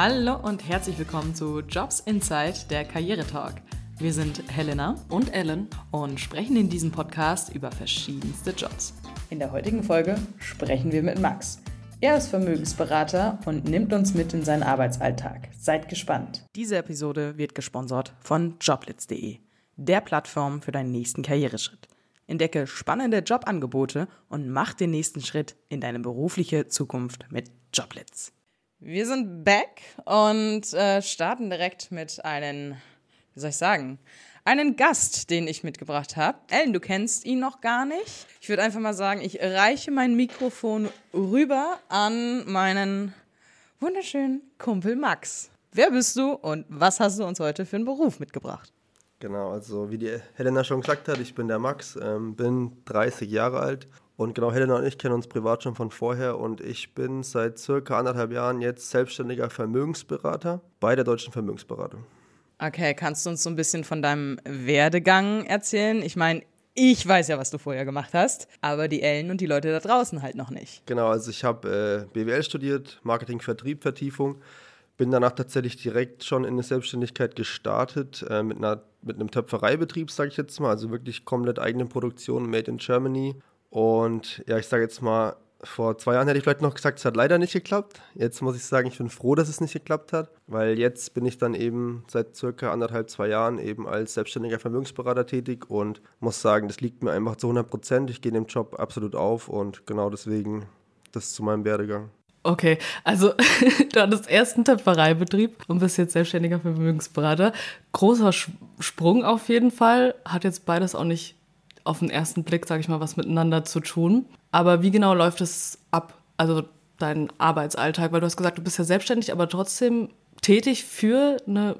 Hallo und herzlich willkommen zu Jobs Insight, der Karrieretalk. Wir sind Helena und Ellen und sprechen in diesem Podcast über verschiedenste Jobs. In der heutigen Folge sprechen wir mit Max. Er ist Vermögensberater und nimmt uns mit in seinen Arbeitsalltag. Seid gespannt. Diese Episode wird gesponsert von joblitz.de, der Plattform für deinen nächsten Karriereschritt. Entdecke spannende Jobangebote und mach den nächsten Schritt in deine berufliche Zukunft mit Joblitz. Wir sind back und äh, starten direkt mit einem, wie soll ich sagen, einen Gast, den ich mitgebracht habe. Ellen, du kennst ihn noch gar nicht. Ich würde einfach mal sagen, ich reiche mein Mikrofon rüber an meinen wunderschönen Kumpel Max. Wer bist du und was hast du uns heute für einen Beruf mitgebracht? Genau, also wie die Helena schon gesagt hat, ich bin der Max, ähm, bin 30 Jahre alt und genau Helena und ich kennen uns privat schon von vorher und ich bin seit circa anderthalb Jahren jetzt selbstständiger Vermögensberater bei der Deutschen Vermögensberatung. Okay, kannst du uns so ein bisschen von deinem Werdegang erzählen? Ich meine, ich weiß ja, was du vorher gemacht hast, aber die Ellen und die Leute da draußen halt noch nicht. Genau, also ich habe äh, BWL studiert, Marketing, Vertrieb, Vertiefung. Bin danach tatsächlich direkt schon in eine Selbstständigkeit gestartet äh, mit, einer, mit einem Töpfereibetrieb, sage ich jetzt mal. Also wirklich komplett eigene Produktion, made in Germany. Und ja, ich sage jetzt mal, vor zwei Jahren hätte ich vielleicht noch gesagt, es hat leider nicht geklappt. Jetzt muss ich sagen, ich bin froh, dass es nicht geklappt hat, weil jetzt bin ich dann eben seit circa anderthalb, zwei Jahren eben als selbstständiger Vermögensberater tätig und muss sagen, das liegt mir einfach zu 100 Prozent. Ich gehe dem Job absolut auf und genau deswegen das zu meinem Werdegang. Okay, also du hattest erst einen Töpfereibetrieb und bist jetzt selbstständiger Vermögensberater. Großer Sprung auf jeden Fall. Hat jetzt beides auch nicht auf den ersten Blick, sage ich mal, was miteinander zu tun. Aber wie genau läuft es ab, also dein Arbeitsalltag? Weil du hast gesagt, du bist ja selbstständig, aber trotzdem tätig für, eine,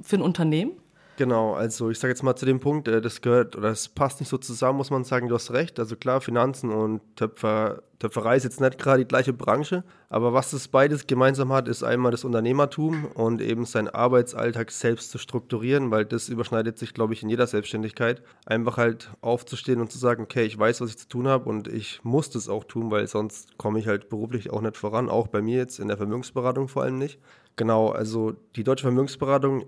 für ein Unternehmen? Genau, also ich sage jetzt mal zu dem Punkt, äh, das gehört oder das passt nicht so zusammen, muss man sagen, du hast recht. Also klar, Finanzen und Töpfer, Töpferei ist jetzt nicht gerade die gleiche Branche, aber was das beides gemeinsam hat, ist einmal das Unternehmertum und eben seinen Arbeitsalltag selbst zu strukturieren, weil das überschneidet sich, glaube ich, in jeder Selbstständigkeit. Einfach halt aufzustehen und zu sagen, okay, ich weiß, was ich zu tun habe und ich muss das auch tun, weil sonst komme ich halt beruflich auch nicht voran, auch bei mir jetzt in der Vermögensberatung vor allem nicht. Genau, also die deutsche Vermögensberatung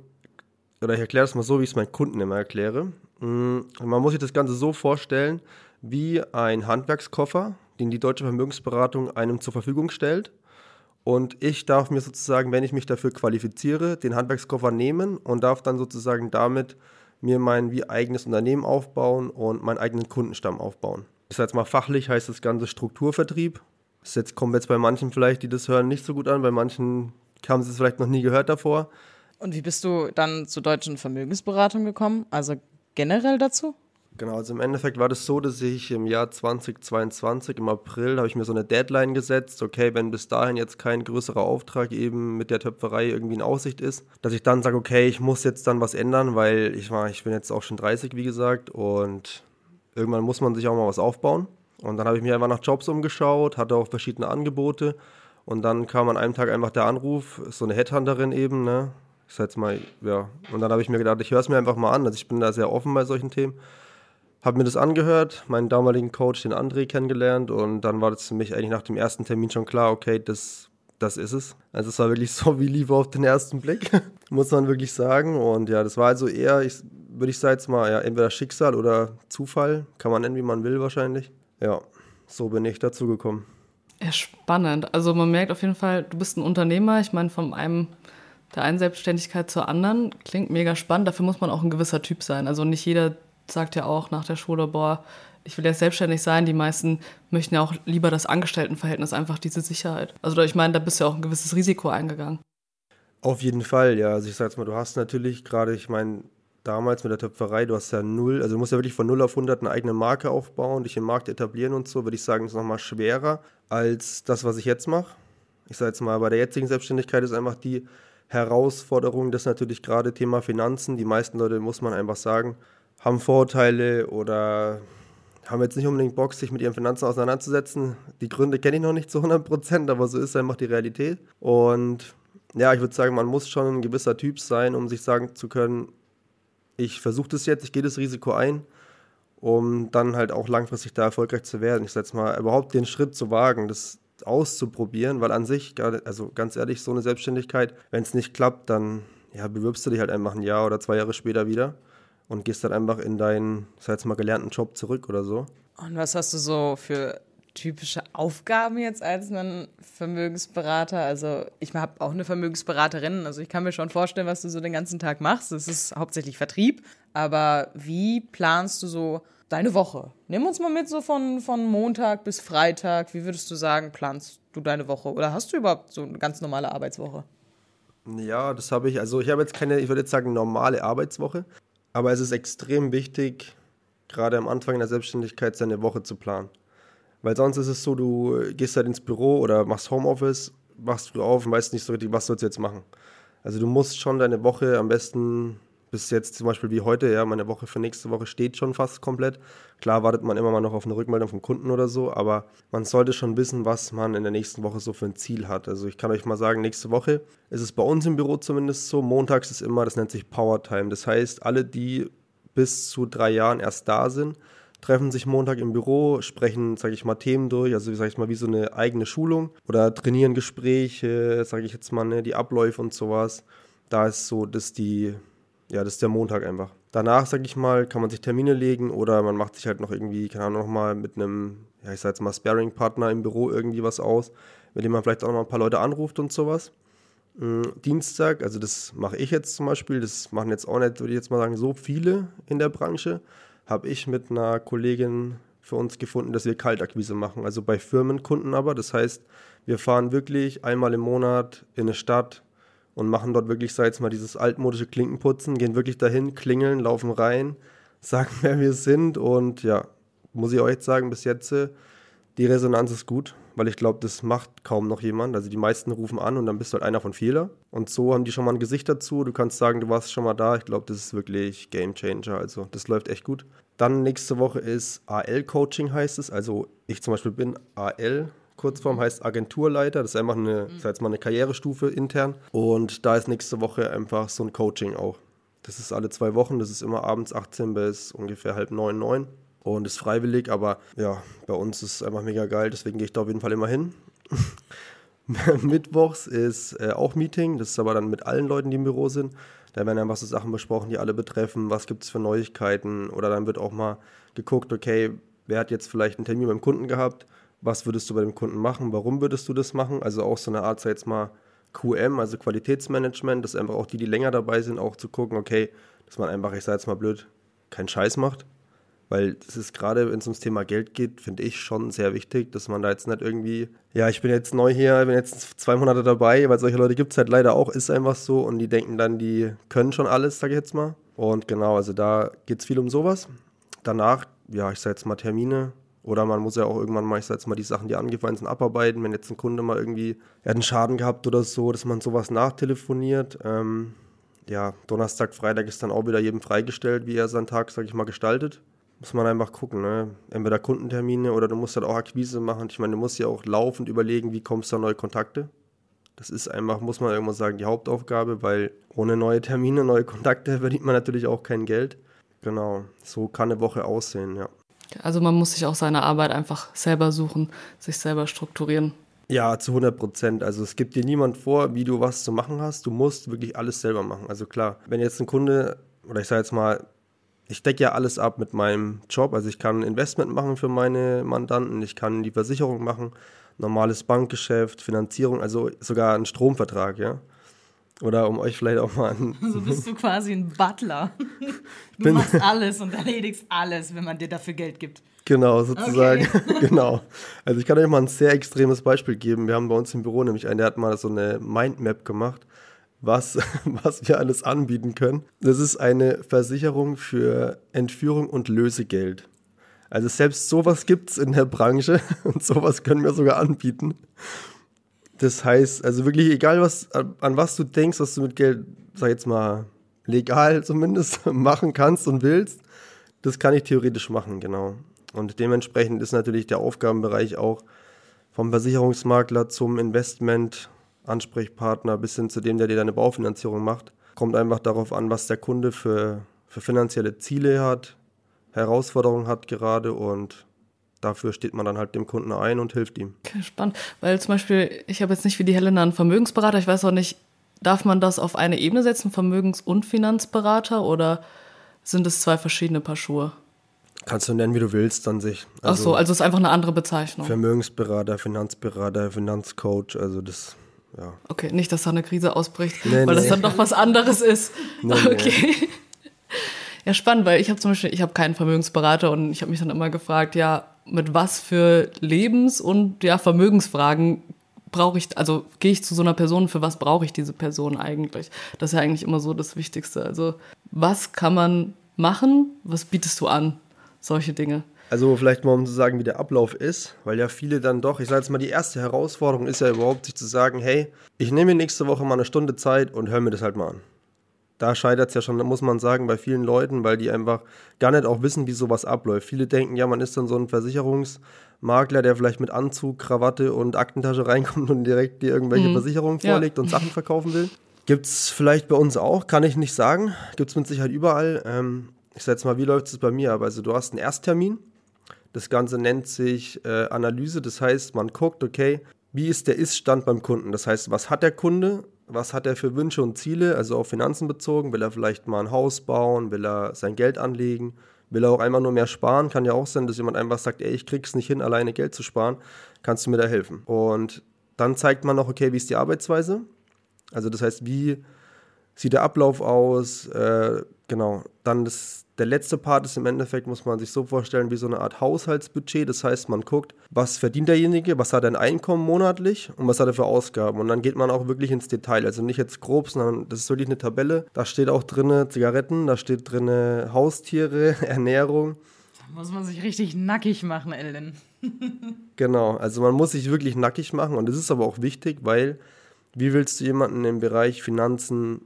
oder ich erkläre es mal so, wie ich es meinen Kunden immer erkläre. Mm, man muss sich das Ganze so vorstellen, wie ein Handwerkskoffer, den die Deutsche Vermögensberatung einem zur Verfügung stellt. Und ich darf mir sozusagen, wenn ich mich dafür qualifiziere, den Handwerkskoffer nehmen und darf dann sozusagen damit mir mein wie eigenes Unternehmen aufbauen und meinen eigenen Kundenstamm aufbauen. Das heißt mal fachlich heißt das Ganze Strukturvertrieb. Das jetzt kommt jetzt bei manchen vielleicht, die das hören, nicht so gut an, bei manchen haben sie es vielleicht noch nie gehört davor. Und wie bist du dann zur deutschen Vermögensberatung gekommen? Also generell dazu? Genau, also im Endeffekt war das so, dass ich im Jahr 2022, im April, habe ich mir so eine Deadline gesetzt, okay, wenn bis dahin jetzt kein größerer Auftrag eben mit der Töpferei irgendwie in Aussicht ist, dass ich dann sage, okay, ich muss jetzt dann was ändern, weil ich war, ich bin jetzt auch schon 30, wie gesagt, und irgendwann muss man sich auch mal was aufbauen. Und dann habe ich mir einfach nach Jobs umgeschaut, hatte auch verschiedene Angebote und dann kam an einem Tag einfach der Anruf, so eine Headhunterin eben, ne, ich sag mal, ja. Und dann habe ich mir gedacht, ich höre es mir einfach mal an. Also ich bin da sehr offen bei solchen Themen. Habe mir das angehört, meinen damaligen Coach, den André, kennengelernt und dann war das für mich eigentlich nach dem ersten Termin schon klar, okay, das, das ist es. Also es war wirklich so wie Liebe auf den ersten Blick, muss man wirklich sagen. Und ja, das war also eher, ich, würde ich sagen jetzt mal, ja, entweder Schicksal oder Zufall, kann man nennen, wie man will wahrscheinlich. Ja, so bin ich dazu gekommen. Ja, spannend. Also man merkt auf jeden Fall, du bist ein Unternehmer. Ich meine, von einem der einen Selbstständigkeit zur anderen. Klingt mega spannend. Dafür muss man auch ein gewisser Typ sein. Also nicht jeder sagt ja auch nach der Schule, boah, ich will jetzt selbstständig sein. Die meisten möchten ja auch lieber das Angestelltenverhältnis, einfach diese Sicherheit. Also ich meine, da bist du ja auch ein gewisses Risiko eingegangen. Auf jeden Fall, ja. Also ich sag's mal, du hast natürlich gerade, ich meine, damals mit der Töpferei, du hast ja null, also du musst ja wirklich von 0 auf 100 eine eigene Marke aufbauen, dich im Markt etablieren und so, würde ich sagen, ist nochmal schwerer als das, was ich jetzt mache. Ich sage jetzt mal, bei der jetzigen Selbstständigkeit ist einfach die, Herausforderung, das ist natürlich gerade Thema Finanzen. Die meisten Leute, muss man einfach sagen, haben Vorurteile oder haben jetzt nicht unbedingt Bock, sich mit ihren Finanzen auseinanderzusetzen. Die Gründe kenne ich noch nicht zu 100 Prozent, aber so ist einfach die Realität. Und ja, ich würde sagen, man muss schon ein gewisser Typ sein, um sich sagen zu können, ich versuche das jetzt, ich gehe das Risiko ein, um dann halt auch langfristig da erfolgreich zu werden. Ich sage jetzt mal, überhaupt den Schritt zu wagen, das auszuprobieren, weil an sich, also ganz ehrlich, so eine Selbstständigkeit, wenn es nicht klappt, dann ja, bewirbst du dich halt einfach ein Jahr oder zwei Jahre später wieder und gehst dann einfach in deinen, sag jetzt mal, gelernten Job zurück oder so. Und was hast du so für typische Aufgaben jetzt als ein Vermögensberater? Also ich habe auch eine Vermögensberaterin, also ich kann mir schon vorstellen, was du so den ganzen Tag machst. Das ist hauptsächlich Vertrieb, aber wie planst du so deine Woche? Nimm uns mal mit so von, von Montag bis Freitag. Wie würdest du sagen, planst du deine Woche? Oder hast du überhaupt so eine ganz normale Arbeitswoche? Ja, das habe ich. Also ich habe jetzt keine, ich würde jetzt sagen, normale Arbeitswoche. Aber es ist extrem wichtig, gerade am Anfang der Selbstständigkeit seine Woche zu planen. Weil sonst ist es so, du gehst halt ins Büro oder machst Homeoffice, wachst früh auf und weißt nicht so richtig, was sollst du jetzt machen. Also du musst schon deine Woche am besten bis jetzt zum Beispiel wie heute, ja, meine Woche für nächste Woche steht schon fast komplett. Klar wartet man immer mal noch auf eine Rückmeldung vom Kunden oder so, aber man sollte schon wissen, was man in der nächsten Woche so für ein Ziel hat. Also ich kann euch mal sagen, nächste Woche ist es bei uns im Büro zumindest so, montags ist immer, das nennt sich Power Time. Das heißt, alle, die bis zu drei Jahren erst da sind, treffen sich Montag im Büro, sprechen, sage ich mal, Themen durch, also sage ich mal, wie so eine eigene Schulung oder trainieren Gespräche, sage ich jetzt mal, ne, die Abläufe und sowas. Da ist so, dass die ja, das ist der Montag einfach. Danach, sag ich mal, kann man sich Termine legen oder man macht sich halt noch irgendwie, keine Ahnung, nochmal mit einem, ja, ich sag jetzt mal, Sparing-Partner im Büro irgendwie was aus, mit dem man vielleicht auch noch mal ein paar Leute anruft und sowas. Mhm, Dienstag, also das mache ich jetzt zum Beispiel, das machen jetzt auch nicht, würde ich jetzt mal sagen, so viele in der Branche, habe ich mit einer Kollegin für uns gefunden, dass wir Kaltakquise machen, also bei Firmenkunden aber. Das heißt, wir fahren wirklich einmal im Monat in eine Stadt, und machen dort wirklich, sag jetzt mal, dieses altmodische Klinkenputzen, gehen wirklich dahin, klingeln, laufen rein, sagen, wer wir sind. Und ja, muss ich euch sagen, bis jetzt äh, die Resonanz ist gut, weil ich glaube, das macht kaum noch jemand. Also die meisten rufen an und dann bist du halt einer von vielen. Und so haben die schon mal ein Gesicht dazu. Du kannst sagen, du warst schon mal da. Ich glaube, das ist wirklich Game Changer. Also das läuft echt gut. Dann nächste Woche ist AL-Coaching heißt es. Also ich zum Beispiel bin AL Kurzform heißt Agenturleiter. Das ist einfach eine, mhm. jetzt mal eine Karrierestufe intern. Und da ist nächste Woche einfach so ein Coaching auch. Das ist alle zwei Wochen. Das ist immer abends 18 bis ungefähr halb neun, neun. Und ist freiwillig, aber ja, bei uns ist es einfach mega geil. Deswegen gehe ich da auf jeden Fall immer hin. Mittwochs ist äh, auch Meeting. Das ist aber dann mit allen Leuten, die im Büro sind. Da werden einfach so Sachen besprochen, die alle betreffen. Was gibt es für Neuigkeiten? Oder dann wird auch mal geguckt, okay, wer hat jetzt vielleicht einen Termin beim Kunden gehabt? was würdest du bei dem Kunden machen, warum würdest du das machen? Also auch so eine Art, sag jetzt mal, QM, also Qualitätsmanagement, dass einfach auch die, die länger dabei sind, auch zu gucken, okay, dass man einfach, ich sag jetzt mal blöd, keinen Scheiß macht. Weil das ist gerade, wenn es ums Thema Geld geht, finde ich schon sehr wichtig, dass man da jetzt nicht irgendwie, ja, ich bin jetzt neu hier, bin jetzt zwei Monate dabei, weil solche Leute gibt es halt leider auch, ist einfach so und die denken dann, die können schon alles, sage ich jetzt mal. Und genau, also da geht es viel um sowas. Danach, ja, ich sage jetzt mal Termine, oder man muss ja auch irgendwann mal, ich sag jetzt mal, die Sachen, die angefallen sind, abarbeiten. Wenn jetzt ein Kunde mal irgendwie, er hat einen Schaden gehabt oder so, dass man sowas nachtelefoniert. Ähm, ja, Donnerstag, Freitag ist dann auch wieder jedem freigestellt, wie er seinen Tag, sag ich mal, gestaltet. Muss man einfach gucken, ne? Entweder Kundentermine oder du musst halt auch Akquise machen. Ich meine, du musst ja auch laufend überlegen, wie kommst du an neue Kontakte. Das ist einfach, muss man irgendwann sagen, die Hauptaufgabe, weil ohne neue Termine, neue Kontakte verdient man natürlich auch kein Geld. Genau, so kann eine Woche aussehen, ja. Also man muss sich auch seine Arbeit einfach selber suchen, sich selber strukturieren. Ja, zu 100 Prozent. Also es gibt dir niemand vor, wie du was zu machen hast. Du musst wirklich alles selber machen. Also klar, wenn jetzt ein Kunde, oder ich sage jetzt mal, ich decke ja alles ab mit meinem Job. Also ich kann Investment machen für meine Mandanten, ich kann die Versicherung machen, normales Bankgeschäft, Finanzierung, also sogar einen Stromvertrag, ja. Oder um euch vielleicht auch mal an. So bist du quasi ein Butler. Du machst alles und erledigst alles, wenn man dir dafür Geld gibt. Genau, sozusagen. Okay. genau. Also ich kann euch mal ein sehr extremes Beispiel geben. Wir haben bei uns im Büro nämlich einen, der hat mal so eine Mindmap gemacht, was, was wir alles anbieten können. Das ist eine Versicherung für Entführung und Lösegeld. Also selbst sowas gibt es in der Branche und sowas können wir sogar anbieten. Das heißt, also wirklich egal, was, an was du denkst, was du mit Geld, sag jetzt mal, legal zumindest machen kannst und willst, das kann ich theoretisch machen, genau. Und dementsprechend ist natürlich der Aufgabenbereich auch vom Versicherungsmakler zum Investment-Ansprechpartner bis hin zu dem, der dir deine Baufinanzierung macht. Kommt einfach darauf an, was der Kunde für, für finanzielle Ziele hat, Herausforderungen hat gerade und dafür steht man dann halt dem Kunden ein und hilft ihm. Okay, spannend. Weil zum Beispiel, ich habe jetzt nicht wie die Helena einen Vermögensberater, ich weiß auch nicht, darf man das auf eine Ebene setzen, Vermögens- und Finanzberater, oder sind es zwei verschiedene Paar Schuhe? Kannst du nennen, wie du willst, an sich. Ach so, also es ist einfach eine andere Bezeichnung. Vermögensberater, Finanzberater, Finanzcoach, also das, ja. Okay, nicht, dass da eine Krise ausbricht, Nee, weil das nee. dann doch was anderes ist. Nee. okay. Ja, spannend, weil ich habe zum Beispiel, ich habe keinen Vermögensberater und ich habe mich dann immer gefragt, ja, mit was für Lebens- und ja, Vermögensfragen brauche ich, also gehe ich zu so einer Person, für was brauche ich diese Person eigentlich? Das ist ja eigentlich immer so das Wichtigste. Also, was kann man machen? Was bietest du an? Solche Dinge. Also vielleicht mal um zu sagen, wie der Ablauf ist, weil ja viele dann doch, ich sage jetzt mal, die erste Herausforderung ist ja überhaupt, sich zu sagen, hey, ich nehme mir nächste Woche mal eine Stunde Zeit und höre mir das halt mal an. Da scheitert es ja schon, muss man sagen, bei vielen Leuten, weil die einfach gar nicht auch wissen, wie sowas abläuft. Viele denken, ja, man ist dann so ein Versicherungsmakler, der vielleicht mit Anzug, Krawatte und Aktentasche reinkommt und direkt dir irgendwelche Versicherungen Ja. vorlegt und Sachen verkaufen will. Gibt es vielleicht bei uns auch, kann ich nicht sagen. Gibt es mit Sicherheit überall. Ähm, ich sag jetzt mal, wie läuft es bei mir ab? Also du hast einen Ersttermin. Das Ganze nennt sich äh, Analyse. Das heißt, man guckt, okay, wie ist der Ist-Stand beim Kunden? Das heißt, was hat der Kunde? Was hat er für Wünsche und Ziele? Also auf Finanzen bezogen. Will er vielleicht mal ein Haus bauen? Will er sein Geld anlegen? Will er auch einmal nur mehr sparen? Kann ja auch sein, dass jemand einfach sagt, ey, ich krieg's nicht hin, alleine Geld zu sparen. Kannst du mir da helfen? Und dann zeigt man noch, okay, wie ist die Arbeitsweise? Also das heißt, wie sieht der Ablauf aus? Äh, genau. Dann das, der letzte Part ist im Endeffekt, muss man sich so vorstellen, wie so eine Art Haushaltsbudget. Das heißt, man guckt, was verdient derjenige, was hat er ein Einkommen monatlich und was hat er für Ausgaben. Und dann geht man auch wirklich ins Detail. Also nicht jetzt grob, sondern das ist wirklich eine Tabelle. Da steht auch drin Zigaretten, da steht drin Haustiere, Ernährung. Da muss man sich richtig nackig machen, Ellen. Genau, also man muss sich wirklich nackig machen und das ist aber auch wichtig, weil wie willst du jemanden im Bereich Finanzen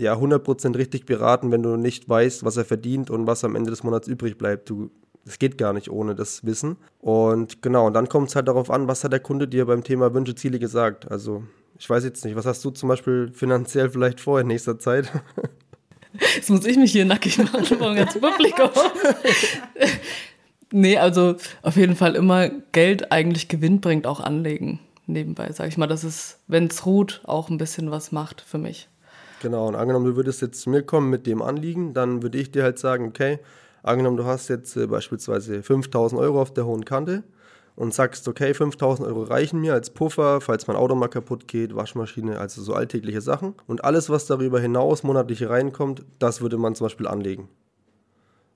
ja 100% richtig beraten, wenn du nicht weißt, was er verdient und was am Ende des Monats übrig bleibt? Du, das geht gar nicht ohne das Wissen. Und genau, und dann kommt es halt darauf an, was hat der Kunde dir beim Thema Wünsche, Ziele gesagt? Also ich weiß jetzt nicht, was hast du zum Beispiel finanziell vielleicht vor in nächster Zeit? Jetzt muss ich mich hier nackig machen vor dem Publikum. nee, also auf jeden Fall immer Geld eigentlich Gewinn bringt, auch anlegen. Nebenbei, sag ich mal, dass es, wenn es ruht, auch ein bisschen was macht für mich. Genau, und angenommen, du würdest jetzt zu mir kommen mit dem Anliegen, dann würde ich dir halt sagen, okay, angenommen, du hast jetzt äh, beispielsweise 5000 Euro auf der hohen Kante und sagst, okay, 5000 Euro reichen mir als Puffer, falls mein Auto mal kaputt geht, Waschmaschine, also so alltägliche Sachen. Und alles, was darüber hinaus monatlich reinkommt, das würde man zum Beispiel anlegen.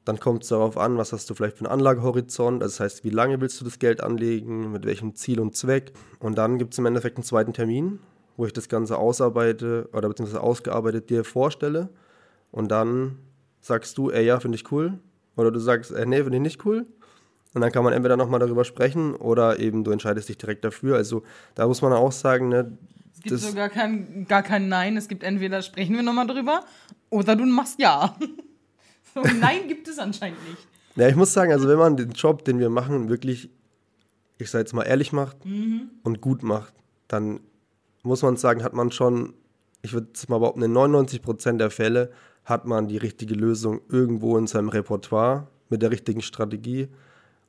Dann kommt es darauf an, was hast du vielleicht für einen Anlagehorizont, also das heißt, wie lange willst du das Geld anlegen, mit welchem Ziel und Zweck. Und dann gibt es im Endeffekt einen zweiten Termin, wo ich das Ganze ausarbeite oder beziehungsweise ausgearbeitet dir vorstelle. Und dann sagst du, ey, ja, finde ich cool. Oder du sagst, ey, nee, finde ich nicht cool. Und dann kann man entweder nochmal darüber sprechen oder eben du entscheidest dich direkt dafür. Also da muss man auch sagen, ne, Es gibt Das- so gar kein, gar kein Nein. Es gibt entweder sprechen wir nochmal drüber oder du machst Ja. So, Nein gibt es anscheinend nicht. Ja, ich muss sagen, also wenn man den Job, den wir machen, wirklich, ich sag jetzt mal, ehrlich macht und gut macht, dann muss man sagen, hat man schon, ich würde jetzt mal behaupten, in 99% der Fälle hat man die richtige Lösung irgendwo in seinem Repertoire mit der richtigen Strategie.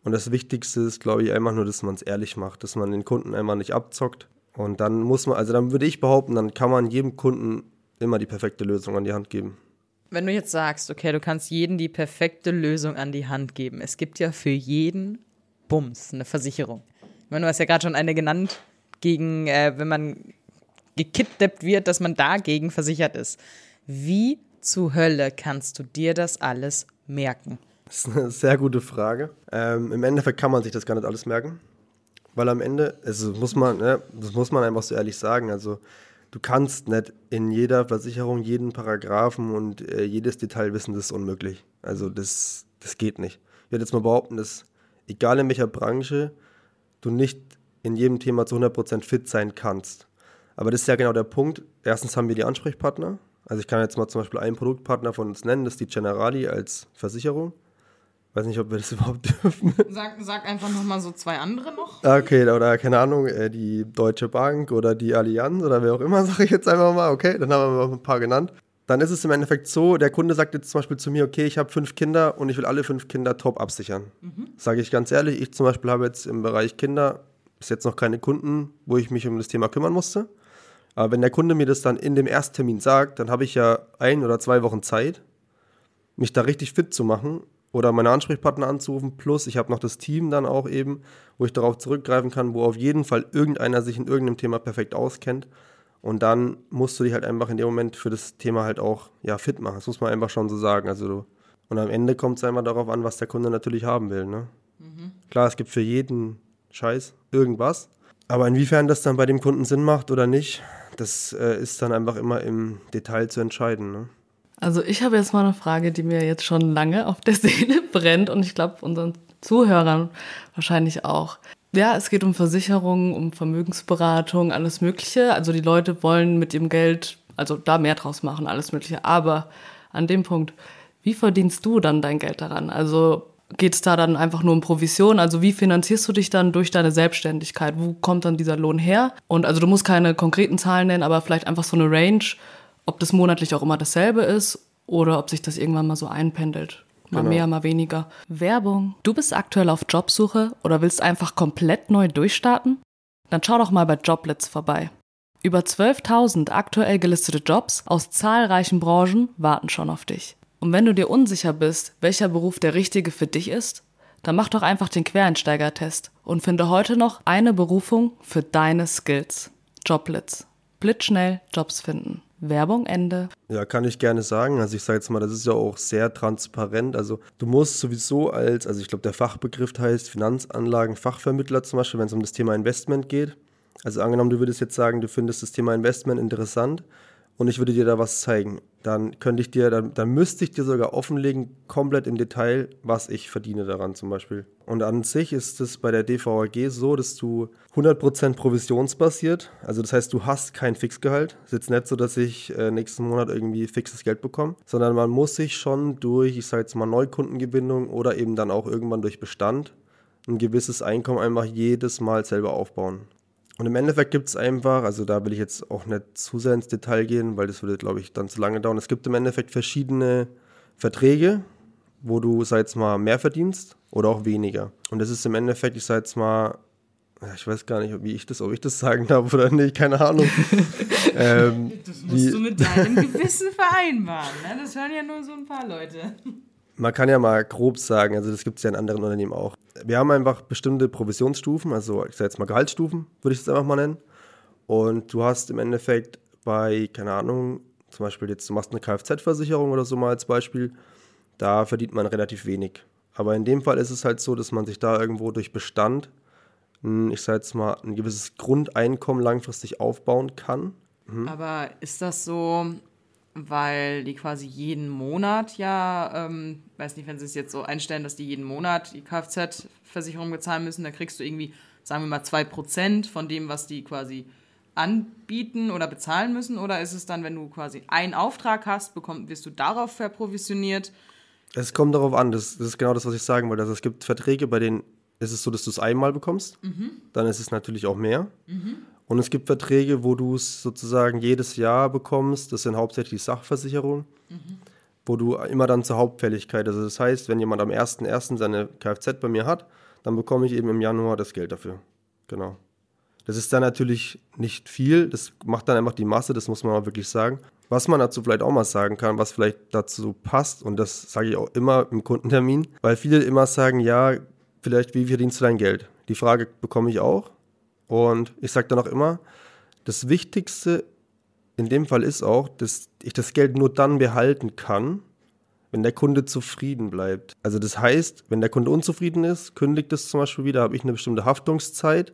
Und das Wichtigste ist, glaube ich, einfach nur, dass man es ehrlich macht, dass man den Kunden einmal nicht abzockt. Und dann muss man, also dann würde ich behaupten, dann kann man jedem Kunden immer die perfekte Lösung an die Hand geben. Wenn du jetzt sagst, okay, du kannst jedem die perfekte Lösung an die Hand geben. Es gibt ja für jeden Bums eine Versicherung. Ich meine, du hast ja gerade schon eine genannt, gegen, äh, wenn man gekidnappt wird, dass man dagegen versichert ist. Wie zur Hölle kannst du dir das alles merken? Das ist eine sehr gute Frage. Ähm, Im Endeffekt kann man sich das gar nicht alles merken. Weil am Ende, also muss man, ne, das muss man einfach so ehrlich sagen, also du kannst nicht in jeder Versicherung jeden Paragraphen und äh, jedes Detail wissen, das ist unmöglich. Also das, das geht nicht. Ich würde jetzt mal behaupten, dass egal in welcher Branche du nicht in jedem Thema zu 100% fit sein kannst. Aber das ist ja genau der Punkt. Erstens haben wir die Ansprechpartner. Also ich kann jetzt mal zum Beispiel einen Produktpartner von uns nennen, das ist die Generali als Versicherung. Weiß nicht, ob wir das überhaupt dürfen. Sag, sag einfach nochmal so zwei andere noch. Ah, Okay, oder keine Ahnung, äh, die Deutsche Bank oder die Allianz oder wer auch immer, sage ich jetzt einfach mal. Okay, dann haben wir mal ein paar genannt. dann ist es im Endeffekt so, der Kunde sagt jetzt zum Beispiel zu mir, okay, ich habe fünf Kinder und ich will alle fünf Kinder top absichern. Mhm. Sage ich ganz ehrlich, ich zum Beispiel habe jetzt im Bereich Kinder bis jetzt noch keine Kunden, wo ich mich um das Thema kümmern musste. Aber wenn der Kunde mir das dann in dem Ersttermin sagt, dann habe ich ja ein oder zwei Wochen Zeit, mich da richtig fit zu machen oder meine Ansprechpartner anzurufen. Plus ich habe noch das Team dann auch eben, wo ich darauf zurückgreifen kann, wo auf jeden Fall irgendeiner sich in irgendeinem Thema perfekt auskennt. Und dann musst du dich halt einfach in dem Moment für das Thema halt auch ja, fit machen. Das muss man einfach schon so sagen. Also du, und am Ende kommt es einfach darauf an, was der Kunde natürlich haben will. Ne? Mhm. Klar, es gibt für jeden Scheiß irgendwas. Aber inwiefern das dann bei dem Kunden Sinn macht oder nicht, das äh, ist dann einfach immer im Detail zu entscheiden. Ne? Also ich habe jetzt mal eine Frage, die mir jetzt schon lange auf der Seele brennt und ich glaube unseren Zuhörern wahrscheinlich auch. Ja, es geht um Versicherungen, um Vermögensberatung, alles Mögliche. Also die Leute wollen mit ihrem Geld, also da mehr draus machen, alles Mögliche. Aber an dem Punkt, wie verdienst du dann dein Geld daran? Also geht es da dann einfach nur um Provision? Also wie finanzierst du dich dann durch deine Selbstständigkeit? Wo kommt dann dieser Lohn her? Und also du musst keine konkreten Zahlen nennen, aber vielleicht einfach so eine Range, ob das monatlich auch immer dasselbe ist oder ob sich das irgendwann mal so einpendelt. Mal genau. mehr, mal weniger. Werbung. Du bist aktuell auf Jobsuche oder willst einfach komplett neu durchstarten? Dann schau doch mal bei Joblets vorbei. Über 12.000 aktuell gelistete Jobs aus zahlreichen Branchen warten schon auf dich. Und wenn du dir unsicher bist, welcher Beruf der richtige für dich ist, dann mach doch einfach den Quereinsteiger-Test und finde heute noch eine Berufung für deine Skills. Joblitz. Blitzschnell Jobs finden. Werbung Ende. Ja, kann ich gerne sagen. Also ich sage jetzt mal, das ist ja auch sehr transparent. Also du musst sowieso als, also ich glaube, der Fachbegriff heißt Finanzanlagen-Fachvermittler zum Beispiel, wenn es um das Thema Investment geht. Also angenommen, du würdest jetzt sagen, du findest das Thema Investment interessant und ich würde dir da was zeigen, dann könnte ich dir, dann, dann müsste ich dir sogar offenlegen, komplett im Detail, was ich verdiene daran zum Beispiel. Und an sich ist es bei der DVAG so, dass du 100% provisionsbasiert, also das heißt, du hast kein Fixgehalt. Es ist jetzt nicht so, dass ich äh, nächsten Monat irgendwie fixes Geld bekomme, sondern man muss sich schon durch, ich sage jetzt mal, Neukundengewinnung oder eben dann auch irgendwann durch Bestand ein gewisses Einkommen einfach jedes Mal selber aufbauen. Und im Endeffekt gibt es einfach, also da will ich jetzt auch nicht zu sehr ins Detail gehen, weil das würde, glaube ich, dann zu lange dauern. Es gibt im Endeffekt verschiedene Verträge, wo du, sag jetzt mal, mehr verdienst oder auch weniger. Und das ist im Endeffekt, ich sag jetzt mal, ich weiß gar nicht, wie ich das, ob ich das sagen darf oder nicht, keine Ahnung. ähm, das musst du mit deinem Gewissen vereinbaren. Ne? Das hören ja nur so ein paar Leute man kann ja mal grob sagen, also das gibt es ja in anderen Unternehmen auch. Wir haben einfach bestimmte Provisionsstufen, also ich sage jetzt mal Gehaltsstufen, würde ich es einfach mal nennen. Und du hast im Endeffekt bei, keine Ahnung, zum Beispiel jetzt, du machst eine Kfz-Versicherung oder so mal als Beispiel, da verdient man relativ wenig. Aber in dem Fall ist es halt so, dass man sich da irgendwo durch Bestand, ich sage jetzt mal, ein gewisses Grundeinkommen langfristig aufbauen kann. Mhm. Aber ist das so, weil die quasi jeden Monat ja, ähm, weiß nicht, wenn sie es jetzt so einstellen, dass die jeden Monat die Kfz-Versicherung bezahlen müssen, dann kriegst du irgendwie, sagen wir mal, 2% von dem, was die quasi anbieten oder bezahlen müssen? Oder ist es dann, wenn du quasi einen Auftrag hast, bekomm, wirst du darauf verprovisioniert? Es kommt darauf an, das, das, ist genau das, was ich sagen wollte. Also es gibt Verträge, bei denen ist es so, dass du es einmal bekommst, mhm. dann ist es natürlich auch mehr. Mhm. Und es gibt Verträge, wo du es sozusagen jedes Jahr bekommst. Das sind hauptsächlich Sachversicherungen, mhm. wo du immer dann zur Hauptfälligkeit, also das heißt, wenn jemand am 1.1. seine Kfz bei mir hat, dann bekomme ich eben im Januar das Geld dafür. Genau. Das ist dann natürlich nicht viel, das macht dann einfach die Masse, das muss man auch wirklich sagen. Was man dazu vielleicht auch mal sagen kann, was vielleicht dazu passt, und das sage ich auch immer im Kundentermin, weil viele immer sagen, ja, vielleicht, wie verdienst du dein Geld? Die Frage bekomme ich auch. Und ich sage dann auch immer, das Wichtigste in dem Fall ist auch, dass ich das Geld nur dann behalten kann, wenn der Kunde zufrieden bleibt. Also das heißt, wenn der Kunde unzufrieden ist, kündigt es zum Beispiel wieder, habe ich eine bestimmte Haftungszeit,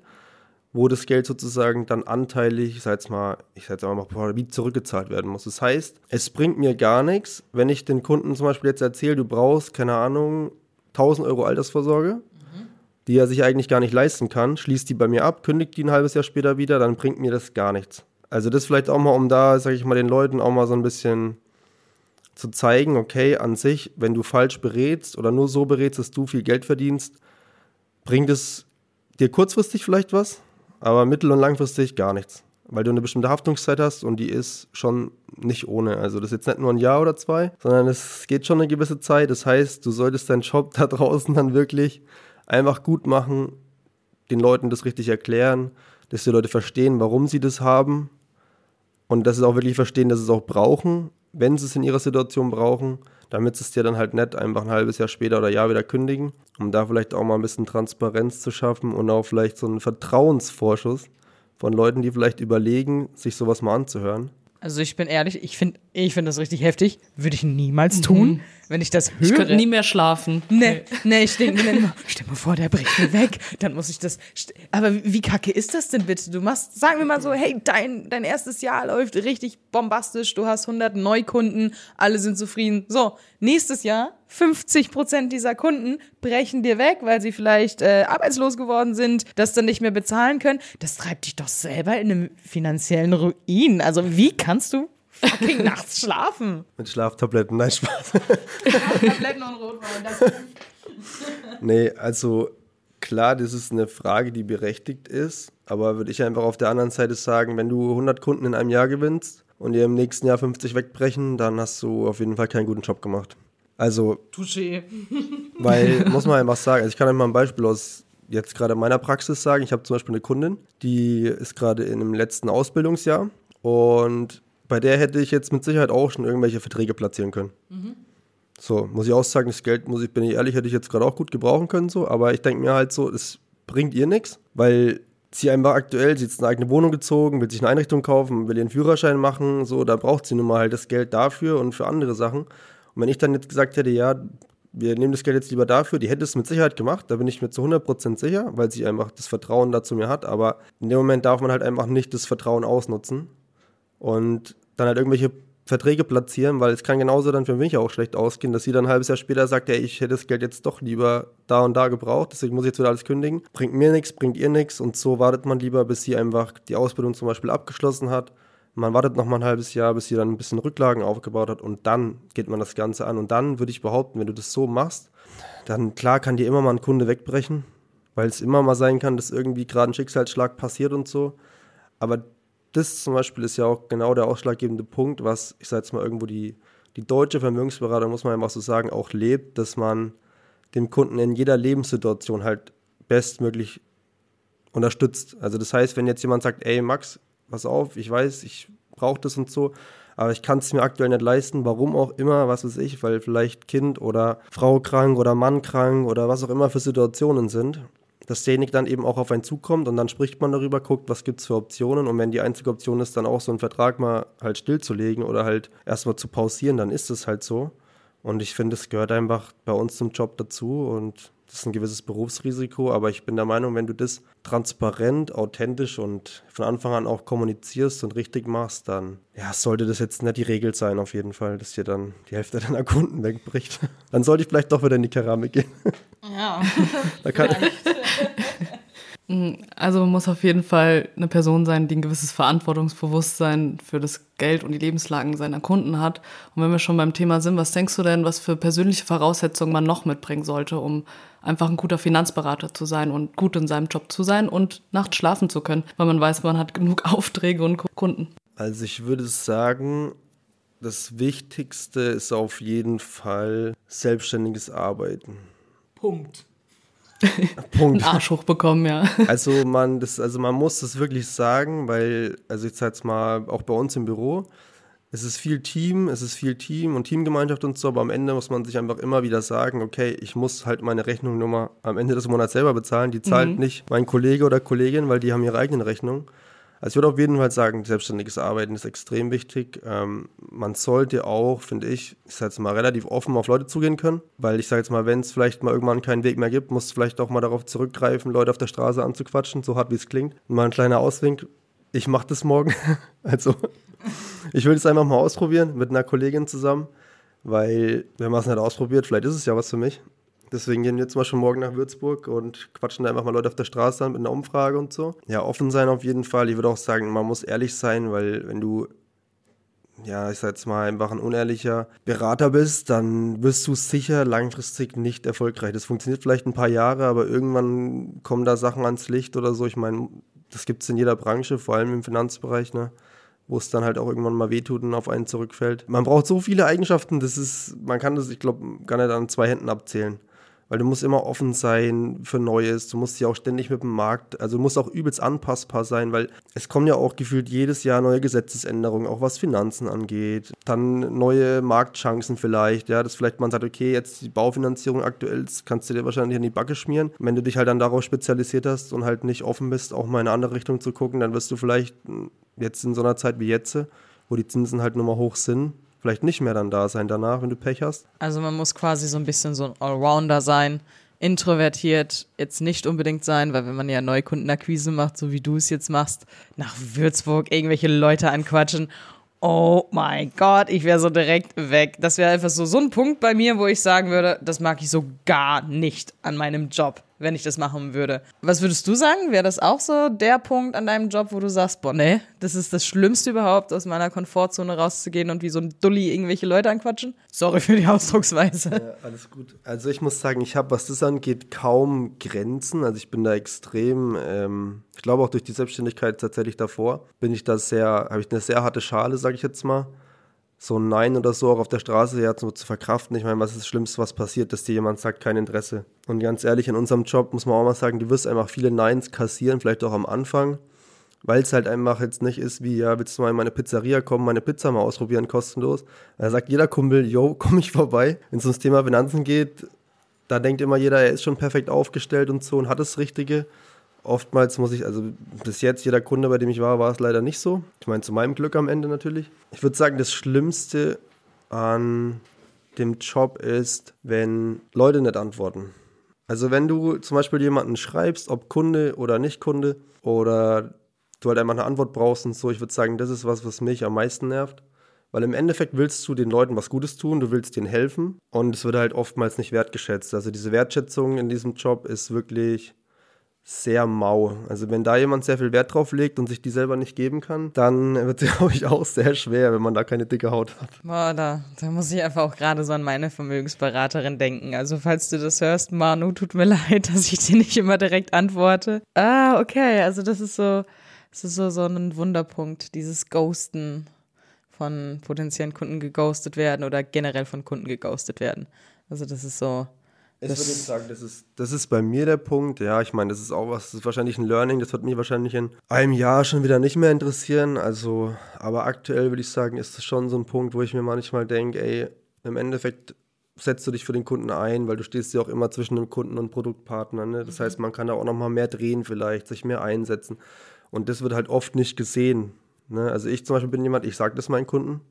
wo das Geld sozusagen dann anteilig, ich sage jetzt mal, ich sage jetzt mal, wie zurückgezahlt werden muss. Das heißt, es bringt mir gar nichts, wenn ich den Kunden zum Beispiel jetzt erzähle, du brauchst, keine Ahnung, 1000 Euro Altersvorsorge die er sich eigentlich gar nicht leisten kann, schließt die bei mir ab, kündigt die ein halbes Jahr später wieder, dann bringt mir das gar nichts. Also das vielleicht auch mal, um da, sage ich mal, den Leuten auch mal so ein bisschen zu zeigen, okay, an sich, wenn du falsch berätst oder nur so berätst, dass du viel Geld verdienst, bringt es dir kurzfristig vielleicht was, aber mittel- und langfristig gar nichts. Weil du eine bestimmte Haftungszeit hast und die ist schon nicht ohne. Also das ist jetzt nicht nur ein Jahr oder zwei, sondern es geht schon eine gewisse Zeit. Das heißt, du solltest deinen Job da draußen dann wirklich einfach gut machen, den Leuten das richtig erklären, dass die Leute verstehen, warum sie das haben und dass sie auch wirklich verstehen, dass sie es auch brauchen, wenn sie es in ihrer Situation brauchen, damit sie es dir dann halt nicht einfach ein halbes Jahr später oder Jahr wieder kündigen, um da vielleicht auch mal ein bisschen Transparenz zu schaffen und auch vielleicht so einen Vertrauensvorschuss von Leuten, die vielleicht überlegen, sich sowas mal anzuhören. Also ich bin ehrlich, ich finde ich find das richtig heftig. Würde ich niemals tun, wenn ich das höre. Ich könnte nie mehr schlafen. Nee, nee, ich denke mir immer, stell mal vor, der bricht mir weg, dann muss ich das. Aber wie wie kacke ist das denn bitte? Du machst, sagen wir mal so, hey, dein, dein erstes Jahr läuft richtig bombastisch, du hast 100 Neukunden, alle sind zufrieden. So, nächstes Jahr, 50 Prozent dieser Kunden brechen dir weg, weil sie vielleicht äh, arbeitslos geworden sind, das dann nicht mehr bezahlen können. Das treibt dich doch selber in einem finanziellen Ruin. Also wie kannst du fucking nachts schlafen? Mit Schlaftabletten, nein, Spaß. Tabletten und Rotwein, das Nee, also klar, das ist eine Frage, die berechtigt ist, aber würde ich einfach auf der anderen Seite sagen, wenn du 100 Kunden in einem Jahr gewinnst und dir im nächsten Jahr 50 wegbrechen, dann hast du auf jeden Fall keinen guten Job gemacht. Also, Touché. weil, muss man einfach sagen, also ich kann euch mal ein Beispiel aus jetzt gerade meiner Praxis sagen. Ich habe zum Beispiel eine Kundin, die ist gerade in dem letzten Ausbildungsjahr und bei der hätte ich jetzt mit Sicherheit auch schon irgendwelche Verträge platzieren können. So, muss ich auch sagen, das Geld, muss ich, bin ich ehrlich, hätte ich jetzt gerade auch gut gebrauchen können, so, aber ich denke mir halt so, es bringt ihr nichts, weil sie einfach aktuell, sie hat jetzt eine eigene Wohnung gezogen, will sich eine Einrichtung kaufen, will ihren Führerschein machen, so, da braucht sie nun mal halt das Geld dafür und für andere Sachen. Und wenn ich dann jetzt gesagt hätte, ja, wir nehmen das Geld jetzt lieber dafür, die hätte es mit Sicherheit gemacht, da bin ich mir zu 100% sicher, weil sie einfach das Vertrauen dazu mir hat, aber in dem Moment darf man halt einfach nicht das Vertrauen ausnutzen und dann halt irgendwelche Verträge platzieren, weil es kann genauso dann für mich auch schlecht ausgehen, dass sie dann ein halbes Jahr später sagt, ja, ich hätte das Geld jetzt doch lieber da und da gebraucht, deswegen muss ich jetzt wieder alles kündigen. Bringt mir nichts, bringt ihr nichts und so wartet man lieber, bis sie einfach die Ausbildung zum Beispiel abgeschlossen hat. Man wartet noch mal ein halbes Jahr, bis sie dann ein bisschen Rücklagen aufgebaut hat und dann geht man das Ganze an. Und dann würde ich behaupten, wenn du das so machst, dann klar kann dir immer mal ein Kunde wegbrechen, weil es immer mal sein kann, dass irgendwie gerade ein Schicksalsschlag passiert und so. Aber das zum Beispiel ist ja auch genau der ausschlaggebende Punkt, was, ich sage jetzt mal, irgendwo die, die deutsche Vermögensberatung, muss man einfach so sagen, auch lebt, dass man dem Kunden in jeder Lebenssituation halt bestmöglich unterstützt. Also das heißt, wenn jetzt jemand sagt, ey Max, pass auf, ich weiß, ich brauche das und so, aber ich kann es mir aktuell nicht leisten, warum auch immer, was weiß ich, weil vielleicht Kind oder Frau krank oder Mann krank oder was auch immer für Situationen sind, dass derjenige dann eben auch auf einen zukommt und dann spricht man darüber, guckt, was gibt es für Optionen und wenn die einzige Option ist, dann auch so einen Vertrag mal halt stillzulegen oder halt erstmal zu pausieren, dann ist es halt so. Und ich finde, es gehört einfach bei uns zum Job dazu und das ist ein gewisses Berufsrisiko, aber ich bin der Meinung, wenn du das transparent, authentisch und von Anfang an auch kommunizierst und richtig machst, dann ja, sollte das jetzt nicht die Regel sein, auf jeden Fall, dass dir dann die Hälfte deiner Kunden wegbricht. Dann sollte ich vielleicht doch wieder in die Keramik gehen. Ja. Da kann, Also man muss auf jeden Fall eine Person sein, die ein gewisses Verantwortungsbewusstsein für das Geld und die Lebenslagen seiner Kunden hat. Und wenn wir schon beim Thema sind, was denkst du denn, was für persönliche Voraussetzungen man noch mitbringen sollte, um einfach ein guter Finanzberater zu sein und gut in seinem Job zu sein und nachts schlafen zu können, weil man weiß, man hat genug Aufträge und Kunden. Also ich würde sagen, das Wichtigste ist auf jeden Fall selbstständiges Arbeiten. Punkt. Punkt. Einen Arsch hochbekommen, ja. Also man, das, also man muss das wirklich sagen, weil, also ich sage jetzt mal, auch bei uns im Büro, es ist viel Team, es ist viel Team und Teamgemeinschaft und so, aber am Ende muss man sich einfach immer wieder sagen, okay, ich muss halt meine Rechnungnummer am Ende des Monats selber bezahlen. Die zahlt nicht mein Kollege oder Kollegin, weil die haben ihre eigenen Rechnungen. Also ich würde auf jeden Fall sagen, selbstständiges Arbeiten ist extrem wichtig. Ähm, man sollte auch, finde ich, ich sage jetzt mal, relativ offen auf Leute zugehen können, weil ich sage jetzt mal, wenn es vielleicht mal irgendwann keinen Weg mehr gibt, muss es vielleicht auch mal darauf zurückgreifen, Leute auf der Straße anzuquatschen, so hart wie es klingt. Und mal ein kleiner Auswink, ich mache das morgen. also ich will es einfach mal ausprobieren mit einer Kollegin zusammen, weil wenn man es nicht ausprobiert, vielleicht ist es ja was für mich. Deswegen gehen wir jetzt mal schon morgen nach Würzburg und quatschen da einfach mal Leute auf der Straße an mit einer Umfrage und so. Ja, offen sein auf jeden Fall. Ich würde auch sagen, man muss ehrlich sein, weil wenn du, ja, ich sag jetzt mal, einfach ein unehrlicher Berater bist, dann wirst du sicher langfristig nicht erfolgreich. Das funktioniert vielleicht ein paar Jahre, aber irgendwann kommen da Sachen ans Licht oder so. Ich meine, das gibt es in jeder Branche, vor allem im Finanzbereich, ne? wo es dann halt auch irgendwann mal wehtut und auf einen zurückfällt. Man braucht so viele Eigenschaften, das ist, man kann das, ich glaube, gar nicht an zwei Händen abzählen. Weil du musst immer offen sein für Neues, du musst ja auch ständig mit dem Markt, also du musst auch übelst anpassbar sein, weil es kommen ja auch gefühlt jedes Jahr neue Gesetzesänderungen, auch was Finanzen angeht. Dann neue Marktchancen vielleicht, ja, dass vielleicht man sagt, okay, jetzt die Baufinanzierung aktuell, das kannst du dir wahrscheinlich in die Backe schmieren. Wenn du dich halt dann darauf spezialisiert hast und halt nicht offen bist, auch mal in eine andere Richtung zu gucken, dann wirst du vielleicht jetzt in so einer Zeit wie jetzt, wo die Zinsen halt nochmal hoch sind, vielleicht nicht mehr dann da sein danach, wenn du Pech hast. Also man muss quasi so ein bisschen so ein Allrounder sein, introvertiert jetzt nicht unbedingt sein, weil wenn man ja Neukundenakquise macht, so wie du es jetzt machst, nach Würzburg irgendwelche Leute anquatschen Oh mein Gott, ich wäre so direkt weg. Das wäre einfach so, so ein Punkt bei mir, wo ich sagen würde, das mag ich so gar nicht an meinem Job, wenn ich das machen würde. Was würdest du sagen? Wäre das auch so der Punkt an deinem Job, wo du sagst, boah, nee, das ist das Schlimmste überhaupt, aus meiner Komfortzone rauszugehen und wie so ein Dulli irgendwelche Leute anquatschen? Sorry für die Ausdrucksweise. Ja, alles gut. Also ich muss sagen, ich habe, was das angeht, kaum Grenzen. Also ich bin da extrem, ähm, ich glaube auch durch die Selbstständigkeit tatsächlich davor, bin ich da sehr, habe ich eine sehr harte Schale, sage ich jetzt mal. So ein Nein oder so auch auf der Straße ja zu, zu verkraften. Ich meine, was ist das Schlimmste, was passiert, dass dir jemand sagt, kein Interesse. Und ganz ehrlich, in unserem Job muss man auch mal sagen, du wirst einfach viele Neins kassieren, vielleicht auch am Anfang weil es halt einfach jetzt nicht ist wie, ja, willst du mal in meine Pizzeria kommen, meine Pizza mal ausprobieren, kostenlos. Da sagt jeder Kumpel, yo, komm ich vorbei. Wenn es ums Thema Finanzen geht, da denkt immer jeder, er ist schon perfekt aufgestellt und so und hat das Richtige. Oftmals muss ich, also bis jetzt, jeder Kunde, bei dem ich war, war es leider nicht so. Ich meine, zu meinem Glück am Ende natürlich. Ich würde sagen, das Schlimmste an dem Job ist, wenn Leute nicht antworten. Also wenn du zum Beispiel jemanden schreibst, ob Kunde oder nicht Kunde, oder du halt einfach eine Antwort brauchst und so. Ich würde sagen, das ist was, was mich am meisten nervt. Weil im Endeffekt willst du den Leuten was Gutes tun, du willst denen helfen und es wird halt oftmals nicht wertgeschätzt. Also diese Wertschätzung in diesem Job ist wirklich sehr mau. Also wenn da jemand sehr viel Wert drauf legt und sich die selber nicht geben kann, dann wird es, glaube ich, auch sehr schwer, wenn man da keine dicke Haut hat. Boah, da, da muss ich einfach auch gerade so an meine Vermögensberaterin denken. Also falls du das hörst, Manu, tut mir leid, dass ich dir nicht immer direkt antworte. Ah, okay, also das ist so es ist so, so ein Wunderpunkt, dieses Ghosten von potenziellen Kunden geghostet werden oder generell von Kunden geghostet werden. Also das ist so. Ich würde sagen, das ist, das ist bei mir der Punkt. Ja, ich meine, das ist auch was, das ist wahrscheinlich ein Learning, das wird mich wahrscheinlich in einem Jahr schon wieder nicht mehr interessieren. Also, aber aktuell würde ich sagen, ist das schon so ein Punkt, wo ich mir manchmal denke, ey, im Endeffekt setzt du dich für den Kunden ein, weil du stehst ja auch immer zwischen dem Kunden und Produktpartner. Ne? Das mhm. heißt, man kann da auch noch mal mehr drehen vielleicht, sich mehr einsetzen. Und das wird halt oft nicht gesehen. Ne? Also ich zum Beispiel bin jemand, ich sage das meinen Kunden.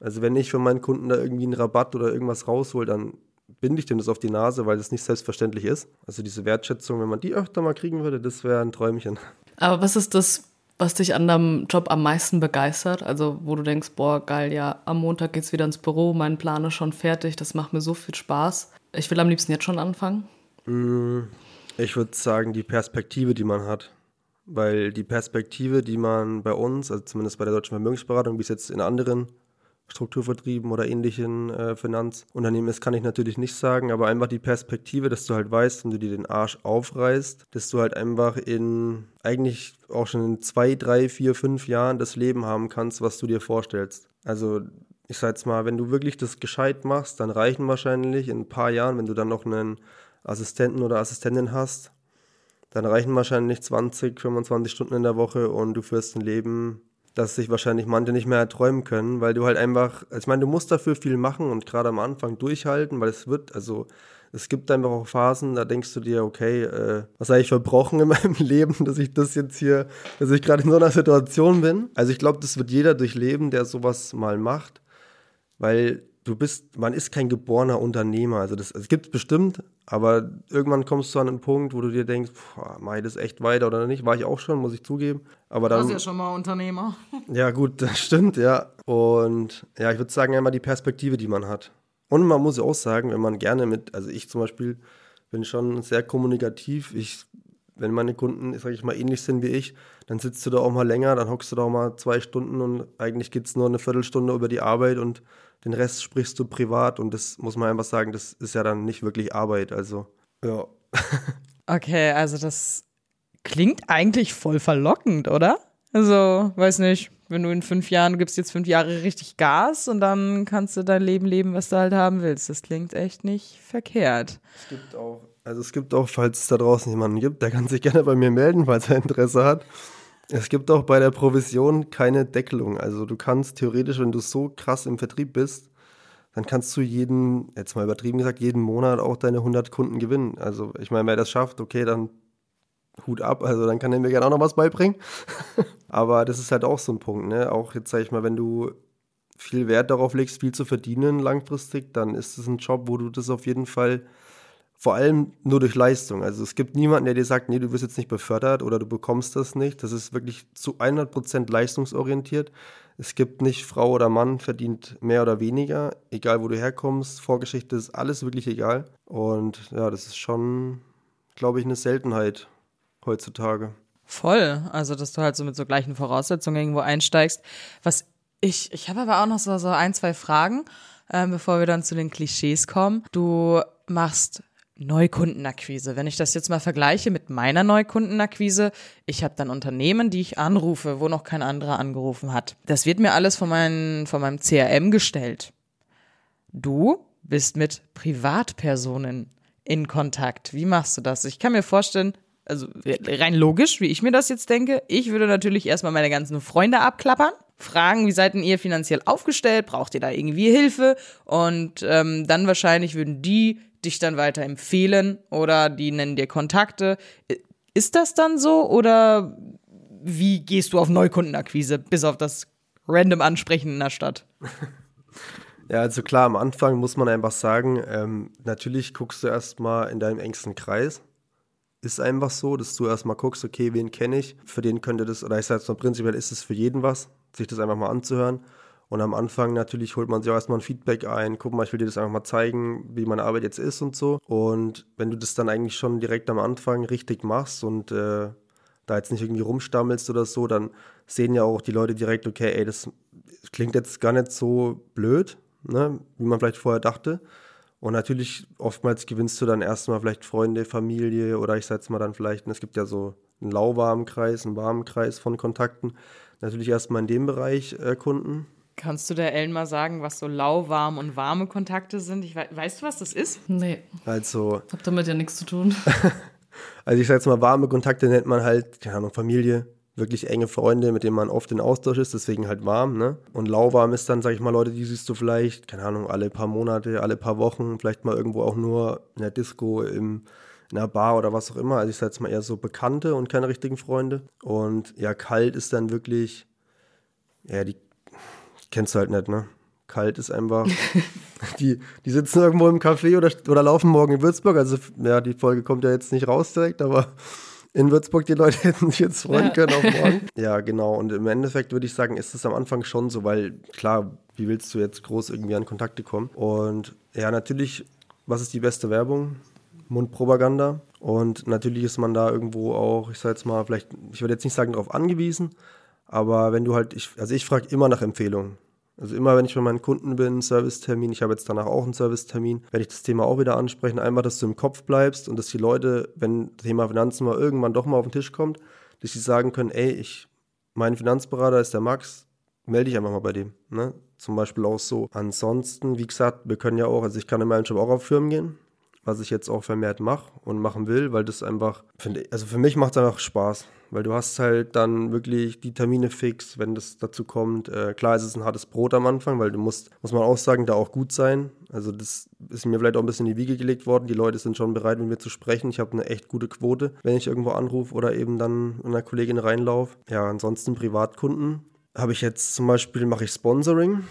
Also wenn ich für meinen Kunden da irgendwie einen Rabatt oder irgendwas raushol, dann binde ich dem das auf die Nase, weil das nicht selbstverständlich ist. Also diese Wertschätzung, wenn man die öfter mal kriegen würde, das wäre ein Träumchen. Aber was ist das, was dich an deinem Job am meisten begeistert? Also wo du denkst, boah, geil, ja, am Montag geht's wieder ins Büro, mein Plan ist schon fertig, das macht mir so viel Spaß. Ich will am liebsten jetzt schon anfangen. Mm, ich würde sagen, die Perspektive, die man hat weil die Perspektive, die man bei uns, also zumindest bei der Deutschen Vermögensberatung, wie es jetzt in anderen Strukturvertrieben oder ähnlichen äh, Finanzunternehmen ist, kann ich natürlich nicht sagen, aber einfach die Perspektive, dass du halt weißt, wenn du dir den Arsch aufreißt, dass du halt einfach in eigentlich auch schon in zwei, drei, vier, fünf Jahren das Leben haben kannst, was du dir vorstellst. Also ich sag jetzt mal, wenn du wirklich das gescheit machst, dann reichen wahrscheinlich in ein paar Jahren, wenn du dann noch einen Assistenten oder Assistentin hast, dann reichen wahrscheinlich 20, 25 Stunden in der Woche und du führst ein Leben, das sich wahrscheinlich manche nicht mehr erträumen können, weil du halt einfach, also ich meine, du musst dafür viel machen und gerade am Anfang durchhalten, weil es wird, also es gibt einfach auch Phasen, da denkst du dir, okay, äh, was habe ich verbrochen in meinem Leben, dass ich das jetzt hier, dass ich gerade in so einer Situation bin. Also ich glaube, das wird jeder durchleben, der sowas mal macht, weil du bist, man ist kein geborener Unternehmer. Also das, es gibt bestimmt, aber irgendwann kommst du an einen Punkt, wo du dir denkst, mach ich das echt weiter oder nicht? War ich auch schon, muss ich zugeben. Aber dann. Du warst ja schon mal Unternehmer. Ja, gut, das stimmt, ja. Und ja, ich würde sagen, einmal die Perspektive, die man hat. Und man muss auch sagen, wenn man gerne mit, also ich zum Beispiel bin schon sehr kommunikativ. Ich, wenn meine Kunden, sag ich mal, ähnlich sind wie ich, dann sitzt du da auch mal länger, dann hockst du da auch mal zwei Stunden und eigentlich geht es nur eine Viertelstunde über die Arbeit und den Rest sprichst du privat und das muss man einfach sagen, das ist ja dann nicht wirklich Arbeit. Also, ja. okay, also das klingt eigentlich voll verlockend, oder? Also, weiß nicht. wenn du in fünf Jahren gibst jetzt fünf Jahre richtig Gas und dann kannst du dein Leben leben, was du halt haben willst. Das klingt echt nicht verkehrt. Es gibt auch, also es gibt auch, falls es da draußen jemanden gibt, der kann sich gerne bei mir melden, falls er Interesse hat. Es gibt auch bei der Provision keine Deckelung. Also du kannst theoretisch, wenn du so krass im Vertrieb bist, dann kannst du jeden, jetzt mal übertrieben gesagt, jeden Monat auch deine 100 Kunden gewinnen. Also ich meine, wer das schafft, okay, dann Hut ab. Also dann kann er mir gerne auch noch was beibringen. Aber das ist halt auch so ein Punkt, ne? Auch jetzt sag ich mal, wenn du viel Wert darauf legst, viel zu verdienen langfristig, dann ist es ein Job, wo du das auf jeden Fall vor allem nur durch Leistung. Also es gibt niemanden, der dir sagt, nee, du wirst jetzt nicht befördert oder du bekommst das nicht. Das ist wirklich zu 100% leistungsorientiert. Es gibt nicht Frau oder Mann verdient mehr oder weniger, egal wo du herkommst. Vorgeschichte ist alles wirklich egal. Und ja, das ist schon, glaube ich, eine Seltenheit heutzutage. Voll. Also, dass du halt so mit so gleichen Voraussetzungen irgendwo einsteigst. Was ich, ich habe aber auch noch so, so ein, zwei Fragen, äh, bevor wir dann zu den Klischees kommen. Du machst Neukundenakquise. Wenn ich das jetzt mal vergleiche mit meiner Neukundenakquise, ich habe dann Unternehmen, die ich anrufe, wo noch kein anderer angerufen hat. Das wird mir alles von, meinen, von meinem CRM gestellt. Du bist mit Privatpersonen in Kontakt. Wie machst du das? Ich kann mir vorstellen, also rein logisch, wie ich mir das jetzt denke, ich würde natürlich erstmal meine ganzen Freunde abklappern, fragen, wie seid denn ihr finanziell aufgestellt, braucht ihr da irgendwie Hilfe und ähm, dann wahrscheinlich würden die dich dann weiter empfehlen oder die nennen dir Kontakte. Ist das dann so oder wie gehst du auf Neukundenakquise, bis auf das random Ansprechen in der Stadt? Ja, also klar, am Anfang muss man einfach sagen, ähm, natürlich guckst du erstmal in deinem engsten Kreis. Ist einfach so, dass du erstmal guckst, okay, wen kenne ich, für den könnte das, oder ich sage jetzt mal prinzipiell, ist es für jeden was, sich das einfach mal anzuhören. Und am Anfang natürlich holt man sich auch erstmal ein Feedback ein. Guck mal, ich will dir das einfach mal zeigen, wie meine Arbeit jetzt ist und so. Und wenn du das dann eigentlich schon direkt am Anfang richtig machst und äh, da jetzt nicht irgendwie rumstammelst oder so, dann sehen ja auch die Leute direkt, okay, ey, das klingt jetzt gar nicht so blöd, ne, wie man vielleicht vorher dachte. Und natürlich, oftmals gewinnst du dann erstmal vielleicht Freunde, Familie oder ich sag jetzt mal dann vielleicht, es gibt ja so einen lauwarmen Kreis, einen warmen Kreis von Kontakten. Natürlich erstmal in dem Bereich äh, Kunden. Kannst du der Ellen mal sagen, was so lauwarm und warme Kontakte sind? Ich we weißt du, was das ist? Nee. Also. Hab damit ja nichts zu tun. also ich sag jetzt mal, warme Kontakte nennt man halt, keine Ahnung, Familie, wirklich enge Freunde, mit denen man oft in Austausch ist, deswegen halt warm, ne? Und lauwarm ist dann, sag ich mal, Leute, die siehst du vielleicht, keine Ahnung, alle paar Monate, alle paar Wochen, vielleicht mal irgendwo auch nur in der Disco, im, in einer Bar oder was auch immer. Also ich sag jetzt mal eher so Bekannte und keine richtigen Freunde. Und ja, kalt ist dann wirklich, ja, die kennst du halt nicht, ne? Kalt ist einfach. die, die sitzen irgendwo im Café oder, oder laufen morgen in Würzburg. Also, ja, die Folge kommt ja jetzt nicht raus direkt, aber in Würzburg die Leute hätten sich jetzt freuen können auf morgen. ja, genau. Und im Endeffekt würde ich sagen, ist es am Anfang schon so, weil klar, wie willst du jetzt groß irgendwie an Kontakte kommen? Und ja, natürlich, was ist die beste Werbung? Mundpropaganda. Und natürlich ist man da irgendwo auch, ich sag jetzt mal, vielleicht, ich würde jetzt nicht sagen, darauf angewiesen, aber wenn du halt, ich, also ich frage immer nach Empfehlungen. Also immer, wenn ich bei meinen Kunden bin, Servicetermin, ich habe jetzt danach auch einen Servicetermin, werde ich das Thema auch wieder ansprechen. Einmal, dass du im Kopf bleibst und dass die Leute, wenn das Thema Finanzen mal irgendwann doch mal auf den Tisch kommt, dass sie sagen können, ey, ich, mein Finanzberater ist der Max, melde dich einfach mal bei dem. Ne? Zum Beispiel auch so. Ansonsten, wie gesagt, wir können ja auch, also ich kann in meinem Job auch auf Firmen gehen, was ich jetzt auch vermehrt mache und machen will, weil das einfach, finde also für mich macht es einfach Spaß weil du hast halt dann wirklich die Termine fix, wenn das dazu kommt. Äh, klar ist es ein hartes Brot am Anfang, weil du musst, muss man auch sagen, da auch gut sein. Also das ist mir vielleicht auch ein bisschen in die Wiege gelegt worden. Die Leute sind schon bereit, mit mir zu sprechen. Ich habe eine echt gute Quote, wenn ich irgendwo anrufe oder eben dann einer Kollegin reinlaufe. Ja, ansonsten Privatkunden habe ich jetzt zum Beispiel, mache ich Sponsoring.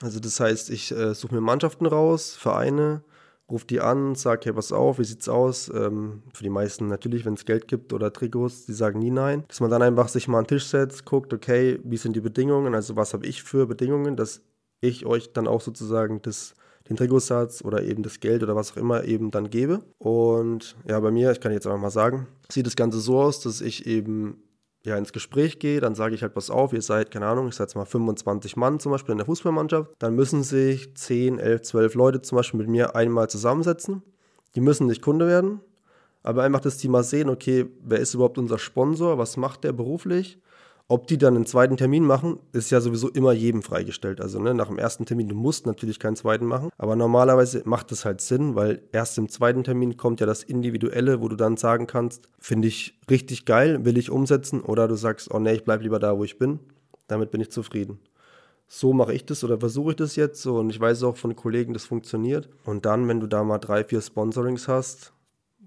Also das heißt, ich äh, suche mir Mannschaften raus, Vereine, ruf die an, sag, hey, pass auf, wie sieht's aus? Ähm, für die meisten natürlich, wenn es Geld gibt oder Trikots, die sagen nie nein. Dass man dann einfach sich mal an den Tisch setzt, guckt, okay, wie sind die Bedingungen? Also was habe ich für Bedingungen, dass ich euch dann auch sozusagen das, den Trikotsatz oder eben das Geld oder was auch immer eben dann gebe. Und ja, bei mir, ich kann jetzt einfach mal sagen, sieht das Ganze so aus, dass ich eben ja, ins Gespräch gehe, dann sage ich halt, pass auf, ihr seid, keine Ahnung, ich sage jetzt mal 25 Mann zum Beispiel in der Fußballmannschaft, dann müssen sich 10, 11, 12 Leute zum Beispiel mit mir einmal zusammensetzen. Die müssen nicht Kunde werden, aber einfach, dass die mal sehen, okay, wer ist überhaupt unser Sponsor, was macht der beruflich Ob die dann einen zweiten Termin machen, ist ja sowieso immer jedem freigestellt. Also ne, nach dem ersten Termin, du musst natürlich keinen zweiten machen, aber normalerweise macht es halt Sinn, weil erst im zweiten Termin kommt ja das Individuelle, wo du dann sagen kannst, finde ich richtig geil, will ich umsetzen oder du sagst, oh nee, ich bleib lieber da, wo ich bin. Damit bin ich zufrieden. So mache ich das oder versuche ich das jetzt so und ich weiß auch von Kollegen, das funktioniert. Und dann, wenn du da mal drei, vier Sponsorings hast,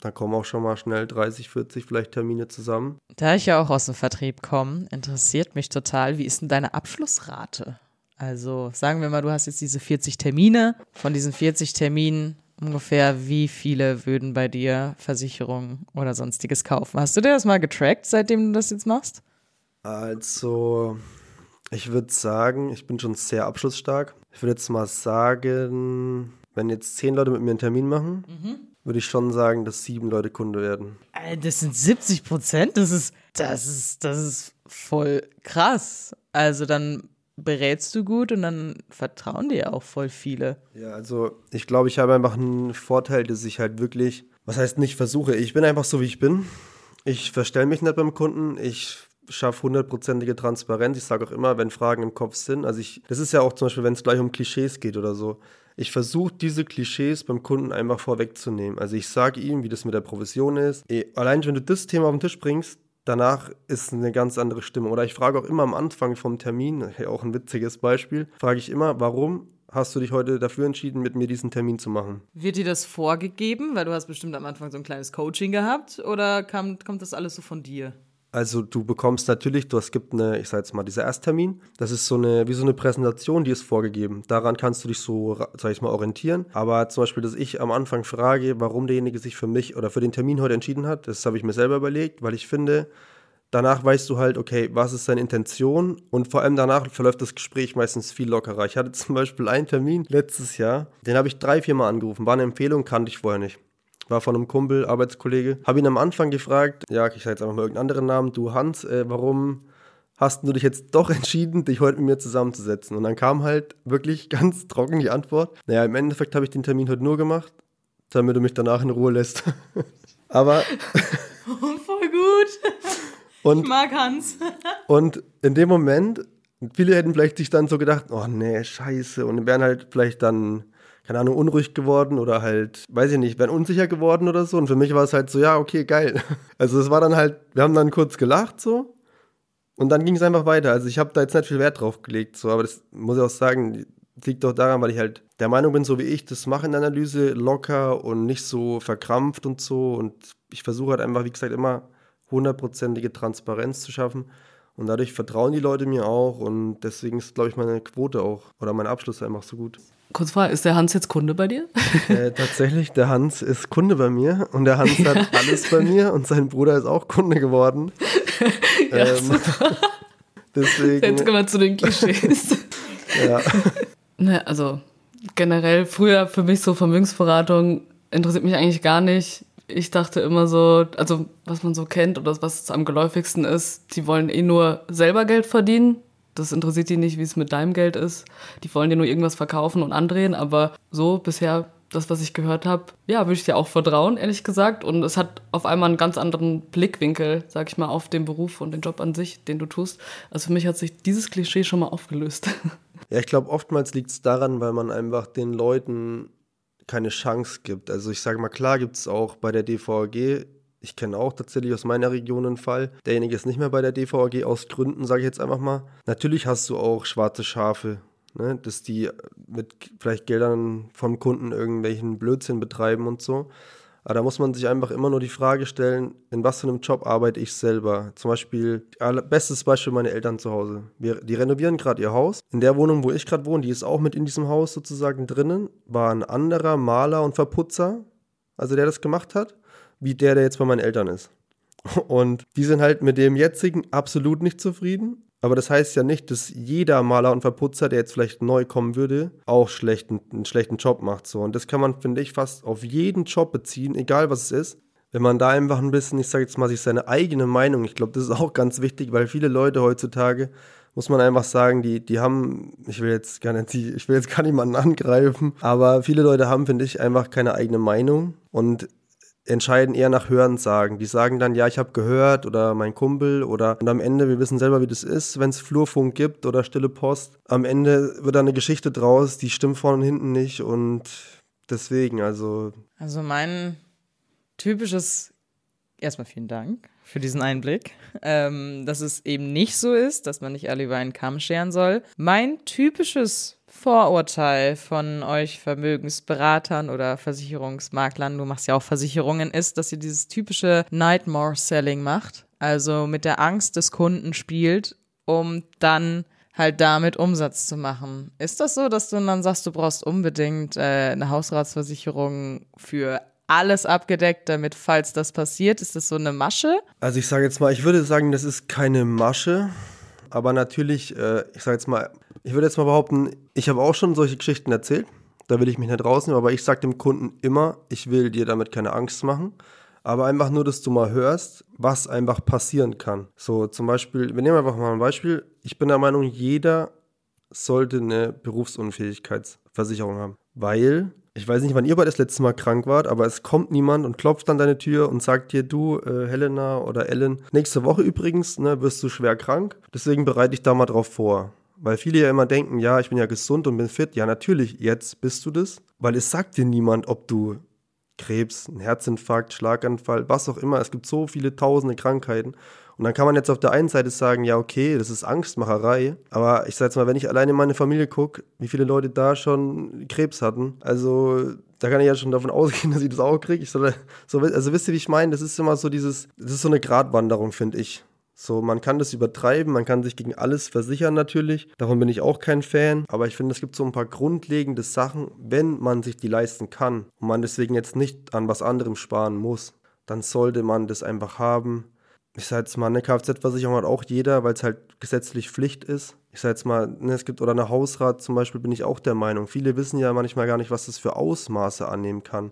da kommen auch schon mal schnell 30, 40 vielleicht Termine zusammen. Da ich ja auch aus dem Vertrieb komme, interessiert mich total, wie ist denn deine Abschlussrate? Also sagen wir mal, du hast jetzt diese 40 Termine. Von diesen 40 Terminen ungefähr, wie viele würden bei dir Versicherungen oder sonstiges kaufen? Hast du dir das mal getrackt, seitdem du das jetzt machst? Also, ich würde sagen, ich bin schon sehr abschlussstark. Ich würde jetzt mal sagen, wenn jetzt zehn Leute mit mir einen Termin machen, mhm würde ich schon sagen, dass sieben Leute Kunde werden. Das sind 70 Prozent? Das ist, das ist, das ist voll krass. Also dann berätst du gut und dann vertrauen dir auch voll viele. Ja, also ich glaube, ich habe einfach einen Vorteil, dass ich halt wirklich, was heißt nicht versuche, ich bin einfach so, wie ich bin. Ich verstelle mich nicht beim Kunden, ich schaffe hundertprozentige Transparenz. Ich sage auch immer, wenn Fragen im Kopf sind, also ich, das ist ja auch zum Beispiel, wenn es gleich um Klischees geht oder so ich versuche diese Klischees beim Kunden einfach vorwegzunehmen. Also ich sage ihm, wie das mit der Provision ist. Allein wenn du das Thema auf den Tisch bringst, danach ist eine ganz andere Stimme. Oder ich frage auch immer am Anfang vom Termin, auch ein witziges Beispiel, frage ich immer, warum hast du dich heute dafür entschieden, mit mir diesen Termin zu machen? Wird dir das vorgegeben, weil du hast bestimmt am Anfang so ein kleines Coaching gehabt oder kam, kommt das alles so von dir? Also du bekommst natürlich, du es gibt eine, ich sage jetzt mal, dieser Ersttermin, das ist so eine, wie so eine Präsentation, die ist vorgegeben. Daran kannst du dich so, sag ich mal, orientieren. Aber zum Beispiel, dass ich am Anfang frage, warum derjenige sich für mich oder für den Termin heute entschieden hat, das habe ich mir selber überlegt, weil ich finde, danach weißt du halt, okay, was ist seine Intention und vor allem danach verläuft das Gespräch meistens viel lockerer. Ich hatte zum Beispiel einen Termin letztes Jahr, den habe ich drei, vier Mal angerufen, war eine Empfehlung, kannte ich vorher nicht war von einem Kumpel, Arbeitskollege. Habe ihn am Anfang gefragt, ja, ich sage jetzt einfach mal irgendeinen anderen Namen, du Hans, äh, warum hast du dich jetzt doch entschieden, dich heute mit mir zusammenzusetzen? Und dann kam halt wirklich ganz trocken die Antwort, naja, im Endeffekt habe ich den Termin heute nur gemacht, damit du mich danach in Ruhe lässt. Aber... Voll gut. Und, ich mag Hans. und in dem Moment, viele hätten vielleicht sich dann so gedacht, oh nee, scheiße. Und wären halt vielleicht dann keine Ahnung, unruhig geworden oder halt, weiß ich nicht, wären unsicher geworden oder so. Und für mich war es halt so, ja, okay, geil. Also es war dann halt, wir haben dann kurz gelacht so und dann ging es einfach weiter. Also ich habe da jetzt nicht viel Wert drauf gelegt, so, aber das muss ich auch sagen, liegt doch daran, weil ich halt der Meinung bin, so wie ich das mache in der Analyse, locker und nicht so verkrampft und so. Und ich versuche halt einfach, wie gesagt, immer hundertprozentige Transparenz zu schaffen. Und dadurch vertrauen die Leute mir auch und deswegen ist, glaube ich, meine Quote auch oder mein Abschluss einfach so gut. Kurz Frage, ist der Hans jetzt Kunde bei dir? Äh, tatsächlich, der Hans ist Kunde bei mir und der Hans ja. hat alles bei mir und sein Bruder ist auch Kunde geworden. ja, ähm, deswegen. Jetzt kommen wir zu den Klischees. ja. Ne, also generell früher für mich so Vermögensberatung interessiert mich eigentlich gar nicht. Ich dachte immer so, also was man so kennt oder was am geläufigsten ist, die wollen eh nur selber Geld verdienen das interessiert die nicht, wie es mit deinem Geld ist. Die wollen dir nur irgendwas verkaufen und andrehen, aber so bisher das, was ich gehört habe, ja, würde ich dir auch vertrauen, ehrlich gesagt. Und es hat auf einmal einen ganz anderen Blickwinkel, sag ich mal, auf den Beruf und den Job an sich, den du tust. Also für mich hat sich dieses Klischee schon mal aufgelöst. Ja, ich glaube, oftmals liegt es daran, weil man einfach den Leuten keine Chance gibt. Also ich sage mal, klar gibt es auch bei der DVG ich kenne auch tatsächlich aus meiner Region einen Fall. Derjenige ist nicht mehr bei der DVAG aus Gründen, sage ich jetzt einfach mal. Natürlich hast du auch schwarze Schafe, ne? dass die mit vielleicht Geldern vom Kunden irgendwelchen Blödsinn betreiben und so. Aber da muss man sich einfach immer nur die Frage stellen, in was für einem Job arbeite ich selber? Zum Beispiel, bestes Beispiel meine Eltern zu Hause. Wir, die renovieren gerade ihr Haus. In der Wohnung, wo ich gerade wohne, die ist auch mit in diesem Haus sozusagen drinnen, war ein anderer Maler und Verputzer, also der das gemacht hat wie der, der jetzt bei meinen Eltern ist. Und die sind halt mit dem jetzigen absolut nicht zufrieden. Aber das heißt ja nicht, dass jeder Maler und Verputzer, der jetzt vielleicht neu kommen würde, auch schlechten, einen schlechten Job macht. So. Und das kann man, finde ich, fast auf jeden Job beziehen, egal was es ist. Wenn man da einfach ein bisschen, ich sage jetzt mal, sich seine eigene Meinung, ich glaube, das ist auch ganz wichtig, weil viele Leute heutzutage, muss man einfach sagen, die, die haben, ich will jetzt gar nicht, ich will jetzt gar niemanden angreifen, aber viele Leute haben, finde ich, einfach keine eigene Meinung. Und entscheiden eher nach Hörensagen. Die sagen dann, ja, ich habe gehört oder mein Kumpel oder und am Ende, wir wissen selber, wie das ist, wenn es Flurfunk gibt oder stille Post. Am Ende wird da eine Geschichte draus, die stimmt vorne und hinten nicht und deswegen, also. Also mein typisches, erstmal vielen Dank für diesen Einblick, ähm, dass es eben nicht so ist, dass man nicht alle über einen Kamm scheren soll. Mein typisches Vorurteil von euch Vermögensberatern oder Versicherungsmaklern, du machst ja auch Versicherungen, ist, dass ihr dieses typische Nightmare-Selling macht. Also mit der Angst des Kunden spielt, um dann halt damit Umsatz zu machen. Ist das so, dass du dann sagst, du brauchst unbedingt äh, eine Hausratsversicherung für alles abgedeckt, damit, falls das passiert, ist das so eine Masche? Also ich sage jetzt mal, ich würde sagen, das ist keine Masche, aber natürlich, äh, ich sage jetzt mal, ich würde jetzt mal behaupten, ich habe auch schon solche Geschichten erzählt, da will ich mich nicht rausnehmen, aber ich sage dem Kunden immer, ich will dir damit keine Angst machen, aber einfach nur, dass du mal hörst, was einfach passieren kann. So zum Beispiel, wir nehmen einfach mal ein Beispiel, ich bin der Meinung, jeder sollte eine Berufsunfähigkeitsversicherung haben, weil ich weiß nicht, wann ihr bei das letzte Mal krank wart, aber es kommt niemand und klopft an deine Tür und sagt dir, du, äh, Helena oder Ellen, nächste Woche übrigens, ne, wirst du schwer krank. Deswegen bereite ich da mal drauf vor. Weil viele ja immer denken, ja, ich bin ja gesund und bin fit. Ja, natürlich, jetzt bist du das. Weil es sagt dir niemand, ob du Krebs, einen Herzinfarkt, Schlaganfall, was auch immer. Es gibt so viele tausende Krankheiten. Und dann kann man jetzt auf der einen Seite sagen, ja, okay, das ist Angstmacherei. Aber ich sage jetzt mal, wenn ich alleine in meine Familie gucke, wie viele Leute da schon Krebs hatten, also da kann ich ja schon davon ausgehen, dass ich das auch kriege. So, also wisst ihr, wie ich meine? Das ist immer so dieses, das ist so eine Gratwanderung, finde ich. So, man kann das übertreiben, man kann sich gegen alles versichern natürlich. Davon bin ich auch kein Fan. Aber ich finde, es gibt so ein paar grundlegende Sachen, wenn man sich die leisten kann und man deswegen jetzt nicht an was anderem sparen muss, dann sollte man das einfach haben ich sage jetzt mal, eine Kfz-Versicherung hat auch jeder, weil es halt gesetzlich Pflicht ist. Ich sage jetzt mal, ne, es gibt, oder eine Hausrat zum Beispiel, bin ich auch der Meinung. Viele wissen ja manchmal gar nicht, was das für Ausmaße annehmen kann.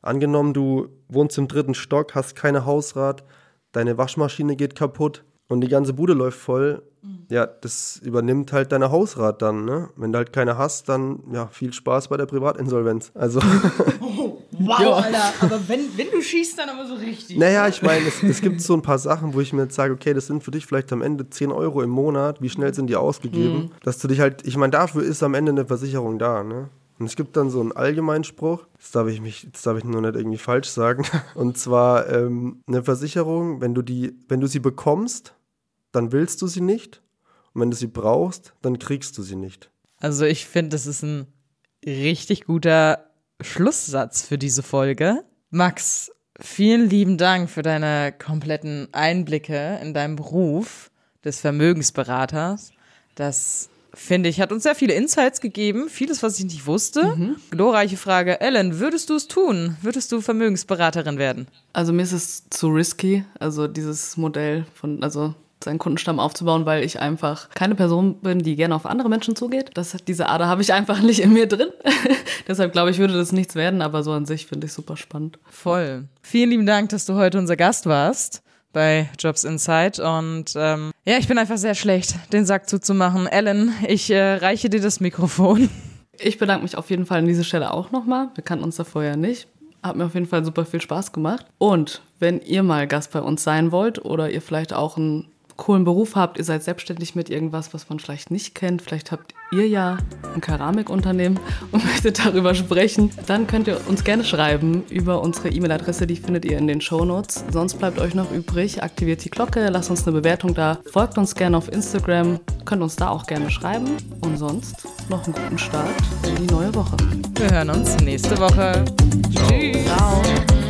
Angenommen, du wohnst im dritten Stock, hast keine Hausrat, deine Waschmaschine geht kaputt und die ganze Bude läuft voll. Mhm. Ja, das übernimmt halt deine Hausrat dann, ne? Wenn du halt keine hast, dann ja, viel Spaß bei der Privatinsolvenz. Also. Wow, ja. Alter. Aber wenn, wenn du schießt, dann aber so richtig. Naja, ich meine, es, es, gibt so ein paar Sachen, wo ich mir jetzt sage, okay, das sind für dich vielleicht am Ende 10 Euro im Monat. Wie schnell sind die ausgegeben? Mhm. Dass du dich halt, ich meine, dafür ist am Ende eine Versicherung da, ne? Und es gibt dann so einen Allgemeinspruch, das darf ich mich, das darf ich nur nicht irgendwie falsch sagen. Und zwar ähm, eine Versicherung, wenn du die, wenn du sie bekommst, dann willst du sie nicht. Und wenn du sie brauchst, dann kriegst du sie nicht. Also ich finde, das ist ein richtig guter Schlusssatz für diese Folge. Max, vielen lieben Dank für deine kompletten Einblicke in deinen Beruf des Vermögensberaters. Das finde ich, hat uns sehr viele Insights gegeben, vieles, was ich nicht wusste. Mhm. Glorreiche Frage. Ellen, würdest du es tun? Würdest du Vermögensberaterin werden? Also mir ist es zu risky, also dieses Modell von, also seinen Kundenstamm aufzubauen, weil ich einfach keine Person bin, die gerne auf andere Menschen zugeht. Das, diese Ader habe ich einfach nicht in mir drin. Deshalb glaube ich, würde das nichts werden, aber so an sich finde ich super spannend. Voll. Vielen lieben Dank, dass du heute unser Gast warst bei Jobs Insight und ähm, ja, ich bin einfach sehr schlecht, den Sack zuzumachen. Ellen, ich äh, reiche dir das Mikrofon. Ich bedanke mich auf jeden Fall an dieser Stelle auch nochmal. Wir kannten uns da vorher nicht. Hat mir auf jeden Fall super viel Spaß gemacht. Und wenn ihr mal Gast bei uns sein wollt oder ihr vielleicht auch ein coolen Beruf habt, ihr seid selbstständig mit irgendwas, was man vielleicht nicht kennt, vielleicht habt ihr ja ein Keramikunternehmen und möchtet darüber sprechen, dann könnt ihr uns gerne schreiben über unsere E-Mail-Adresse, die findet ihr in den Show Notes. Sonst bleibt euch noch übrig, aktiviert die Glocke, lasst uns eine Bewertung da, folgt uns gerne auf Instagram, könnt uns da auch gerne schreiben und sonst noch einen guten Start in die neue Woche. Wir hören uns nächste Woche. Ciao. Tschüss.